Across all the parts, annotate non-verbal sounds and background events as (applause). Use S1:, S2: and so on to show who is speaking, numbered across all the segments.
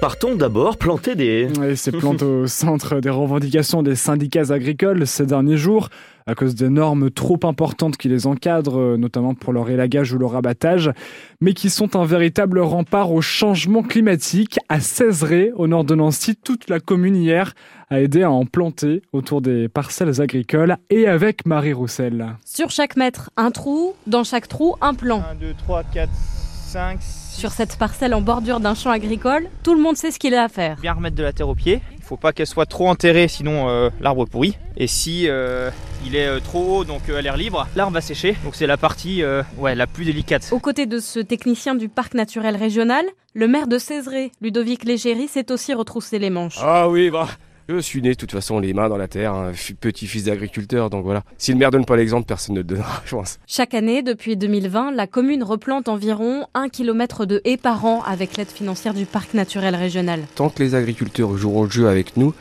S1: Partons d'abord planter des...
S2: Et ces plantes au (laughs) centre des revendications des syndicats agricoles ces derniers jours, à cause des normes trop importantes qui les encadrent, notamment pour leur élagage ou leur abattage, mais qui sont un véritable rempart au changement climatique. À Cézeré, au nord de Nancy, toute la commune hier a aidé à en planter autour des parcelles agricoles et avec Marie Roussel.
S3: Sur chaque mètre, un trou, dans chaque trou, un plan.
S4: 1, 2, 3, 4, 5, 6.
S3: Sur cette parcelle en bordure d'un champ agricole, tout le monde sait ce qu'il a à faire.
S4: Bien remettre de la terre au pied. Il faut pas qu'elle soit trop enterrée, sinon euh, l'arbre pourrit. Et si euh, il est euh, trop haut, donc à l'air libre, l'arbre va sécher. Donc c'est la partie ouais, la plus délicate.
S3: Aux côtés de ce technicien du parc naturel régional, le maire de Cézeré, Ludovic Légéry, s'est aussi retroussé les manches.
S5: Ah oui, bah je suis né de toute façon les mains dans la terre, un petit-fils d'agriculteur, donc voilà. Si le maire donne pas l'exemple, personne ne le donnera, (laughs) je pense.
S3: Chaque année, depuis 2020, la commune replante environ un kilomètre de haies par an avec l'aide financière du parc naturel régional.
S5: Tant que les agriculteurs joueront le jeu avec nous,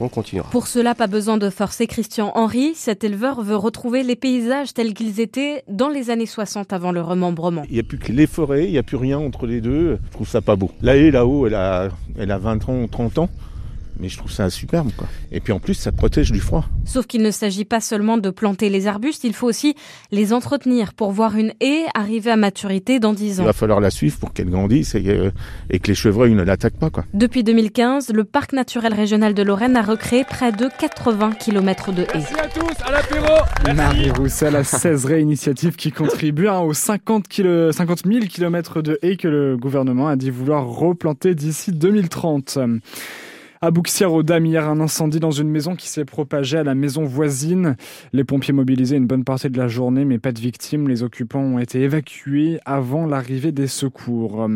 S5: on continuera.
S3: Pour cela, pas besoin de forcer Christian Henry. Cet éleveur veut retrouver les paysages tels qu'ils étaient dans les années 60 avant le remembrement.
S6: Il n'y a plus que les forêts, il n'y a plus rien entre les deux. Je trouve ça pas beau. La haie là-haut, elle a, elle a 20 ans, 30 ans mais je trouve ça superbe quoi. Et puis en plus ça protège du froid.
S3: Sauf qu'il ne s'agit pas seulement de planter les arbustes, il faut aussi les entretenir pour voir une haie arriver à maturité dans 10 ans.
S6: Il va falloir la suivre pour qu'elle grandisse et, euh, et, que les chevreuils ne l'attaquent pas quoi.
S3: Depuis 2015, le parc naturel régional de Lorraine a recréé près de 80 km de haies.
S5: Merci à tous, à l'apéro.
S2: Marie Roussel a 16 réinitiatives qui contribuent hein, aux 50, kilo, 50 000 km de haies que le gouvernement a dit vouloir replanter d'ici 2030. À Bouxières-aux-Dames, hier, un incendie dans une maison qui s'est propagé à la maison voisine. Les pompiers mobilisés une bonne partie de la journée, mais pas de victimes. Les occupants ont été évacués avant l'arrivée des secours.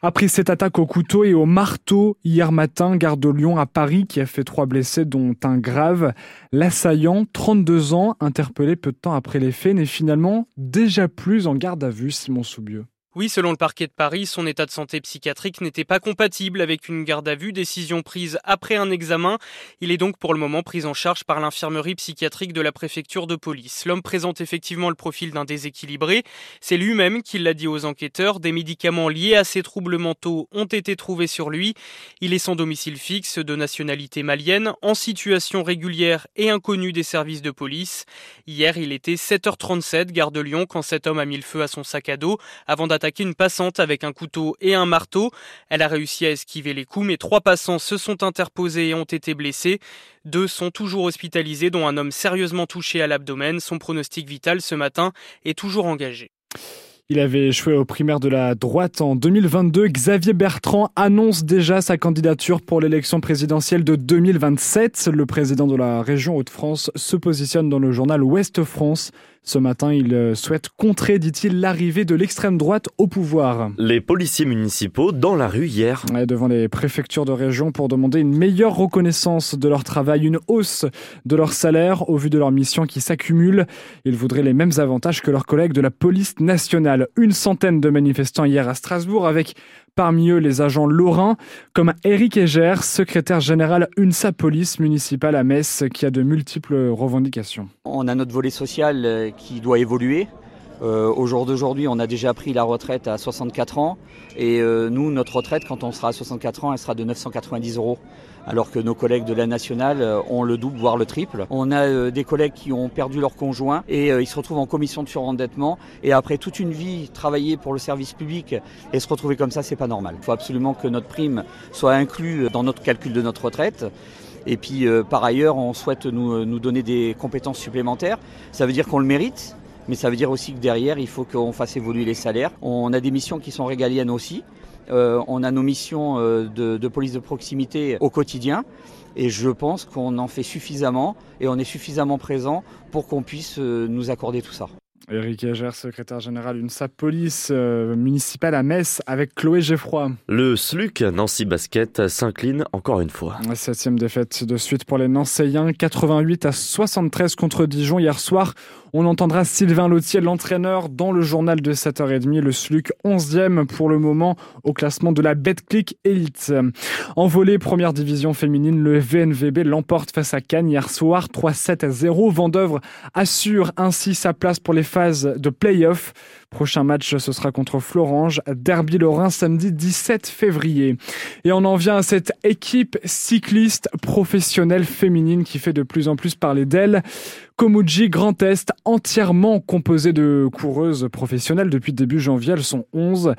S2: Après cette attaque au couteau et au marteau hier matin, gare de Lyon à Paris, qui a fait trois blessés, dont un grave, l'assaillant, 32 ans, interpellé peu de temps après les faits, n'est finalement déjà plus en garde à vue, Simon Soubieux.
S7: Oui, selon le parquet de Paris, son état de santé psychiatrique n'était pas compatible avec une garde à vue, décision prise après un examen. Il est donc pour le moment pris en charge par l'infirmerie psychiatrique de la préfecture de police. L'homme présente effectivement le profil d'un déséquilibré. C'est lui-même qui l'a dit aux enquêteurs. Des médicaments liés à ses troubles mentaux ont été trouvés sur lui. Il est sans domicile fixe, de nationalité malienne, en situation régulière et inconnue des services de police. Hier, il était 7h37, gare de Lyon, quand cet homme a mis le feu à son sac à dos avant attaqué une passante avec un couteau et un marteau. Elle a réussi à esquiver les coups, mais trois passants se sont interposés et ont été blessés. Deux sont toujours hospitalisés, dont un homme sérieusement touché à l'abdomen. Son pronostic vital ce matin est toujours engagé.
S2: Il avait échoué aux primaires de la droite en 2022. Xavier Bertrand annonce déjà sa candidature pour l'élection présidentielle de 2027. Le président de la région Hauts-de-France se positionne dans le journal Ouest France. Ce matin, il euh, souhaite contrer, dit-il, l'arrivée de l'extrême droite au pouvoir.
S1: Les policiers municipaux dans la rue hier.
S2: devant les préfectures de région pour demander une meilleure reconnaissance de leur travail, une hausse de leur salaire au vu de leur mission qui s'accumule. Ils voudraient les mêmes avantages que leurs collègues de la police nationale. Une centaine de manifestants hier à Strasbourg avec Parmi eux, les agents lorrains, comme Eric Eger, secrétaire général UNSA Police municipale à Metz, qui a de multiples revendications.
S8: On a notre volet social euh, qui doit évoluer. Euh, au jour d'aujourd'hui, on a déjà pris la retraite à 64 ans. Et euh, nous, notre retraite, quand on sera à 64 ans, elle sera de 990 euros. Alors que nos collègues de la nationale euh, ont le double, voire le triple. On a des collègues qui ont perdu leur conjoint et ils se retrouvent en commission de surendettement. Et après toute une vie travailler pour le service public et se retrouver comme ça, c'est pas normal. Il faut absolument que notre prime soit inclue dans notre calcul de notre retraite. Et puis par ailleurs, on souhaite nous, nous donner des compétences supplémentaires. Ça veut dire qu'on le mérite, mais ça veut dire aussi que derrière, il faut qu'on fasse évoluer les salaires. On a des missions qui sont régaliennes aussi. Euh, on a nos missions euh, de, de, police de proximité au quotidien. Et je pense qu'on en fait suffisamment et on est suffisamment présent pour qu'on puisse euh, nous accorder tout ça.
S2: Éric Ager, secrétaire général UNSA Police euh, municipale à Metz, avec Chloé Geffroy.
S1: Le SLUC Nancy Basket s'incline encore une fois.
S2: La septième défaite de suite pour les Nancéiens, 88 à 73 contre Dijon hier soir. On entendra Sylvain Lautier, l'entraîneur, dans le journal de 7h30. Le SLUC 11e pour le moment au classement de la Betclic Elite. En volée, première division féminine, le VNVB l'emporte face à Cannes hier soir, 3-7 à 0. Vendœuvre assure ainsi sa place pour les phases de play-off. Prochain match, ce sera contre Florange, Derby Lorrain samedi 17 février. Et on en vient à cette équipe cycliste professionnelle féminine qui fait de plus en plus parler d'elle. Komuji Grand Est, entièrement composé de coureuses professionnelles depuis début janvier, elles sont 11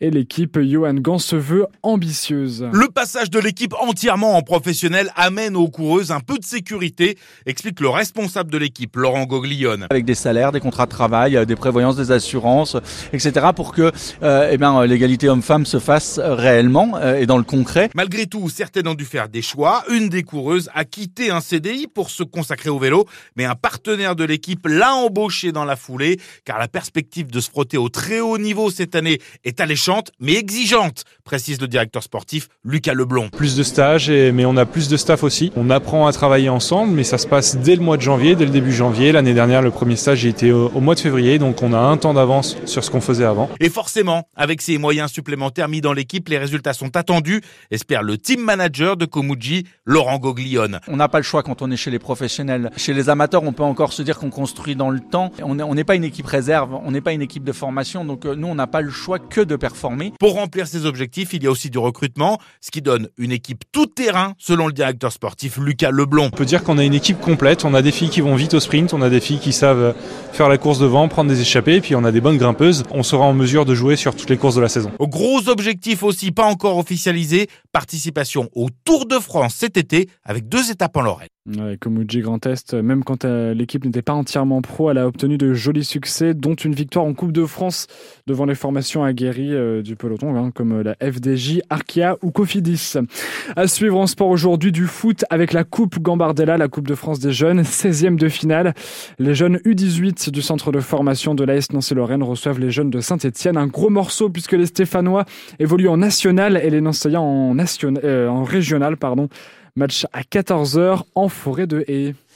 S2: et l'équipe Johan Gans se veut ambitieuse.
S9: Le passage de l'équipe entièrement en professionnel amène aux coureuses un peu de sécurité, explique le responsable de l'équipe, Laurent Goglione.
S10: Avec des salaires, des contrats de travail, des prévoyances, des assurances, etc. pour que euh, eh bien, l'égalité homme-femme se fasse réellement euh, et dans le concret.
S9: Malgré tout, certaines ont dû faire des choix. Une des coureuses a quitté un CDI pour se consacrer au vélo, mais un partenaire de l'équipe l'a embauché dans la foulée, car la perspective de se frotter au très haut niveau cette année est alléchante, mais exigeante, précise le directeur sportif Lucas Leblond.
S11: Plus de stages, mais on a plus de staff aussi. On apprend à travailler ensemble, mais ça se passe dès le mois de janvier, dès le début janvier. L'année dernière, le premier stage était au, au mois de février, donc on a un temps d'avance sur ce qu'on faisait avant.
S9: Et forcément, avec ces moyens supplémentaires mis dans l'équipe, les résultats sont attendus, espère le team manager de Komuji, Laurent Goglione.
S10: On n'a pas le choix quand on est chez les professionnels. Chez les amateurs, on peut encore se dire qu'on construit dans le temps. On n'est pas une équipe réserve, on n'est pas une équipe de formation, donc euh, nous, on n'a pas le choix que de performer.
S9: Pour remplir ces objectifs, il y a aussi du recrutement, ce qui donne une équipe tout terrain, selon le directeur sportif Lucas Leblond.
S11: On peut dire qu'on a une équipe complète, on a des filles qui vont vite au sprint, on a des filles qui savent faire la course devant, prendre des échappées, et puis on a des bonnes grimpeuses. On sera en mesure de jouer sur toutes les courses de la saison.
S9: Gros objectif aussi, pas encore officialisé, participation au Tour de France cet été, avec deux étapes en Lorraine.
S2: Ouais, Komuji Grand Est, même quand euh, l'équipe n'était pas entièrement pro, elle a obtenu de jolis succès, dont une victoire en Coupe de France devant les formations aguerries euh, du peloton, hein, comme la FDJ, Arkea ou Cofidis. À suivre en sport aujourd'hui du foot avec la Coupe Gambardella, la Coupe de France des jeunes, 16e de finale. Les jeunes U18 du centre de formation de l'AS Nancy-Lorraine reçoivent les jeunes de Saint-Etienne. Un gros morceau puisque les Stéphanois évoluent en national et les Nancéiens en, nation... euh, en régional. Pardon. Match à 14h en forêt de Haye.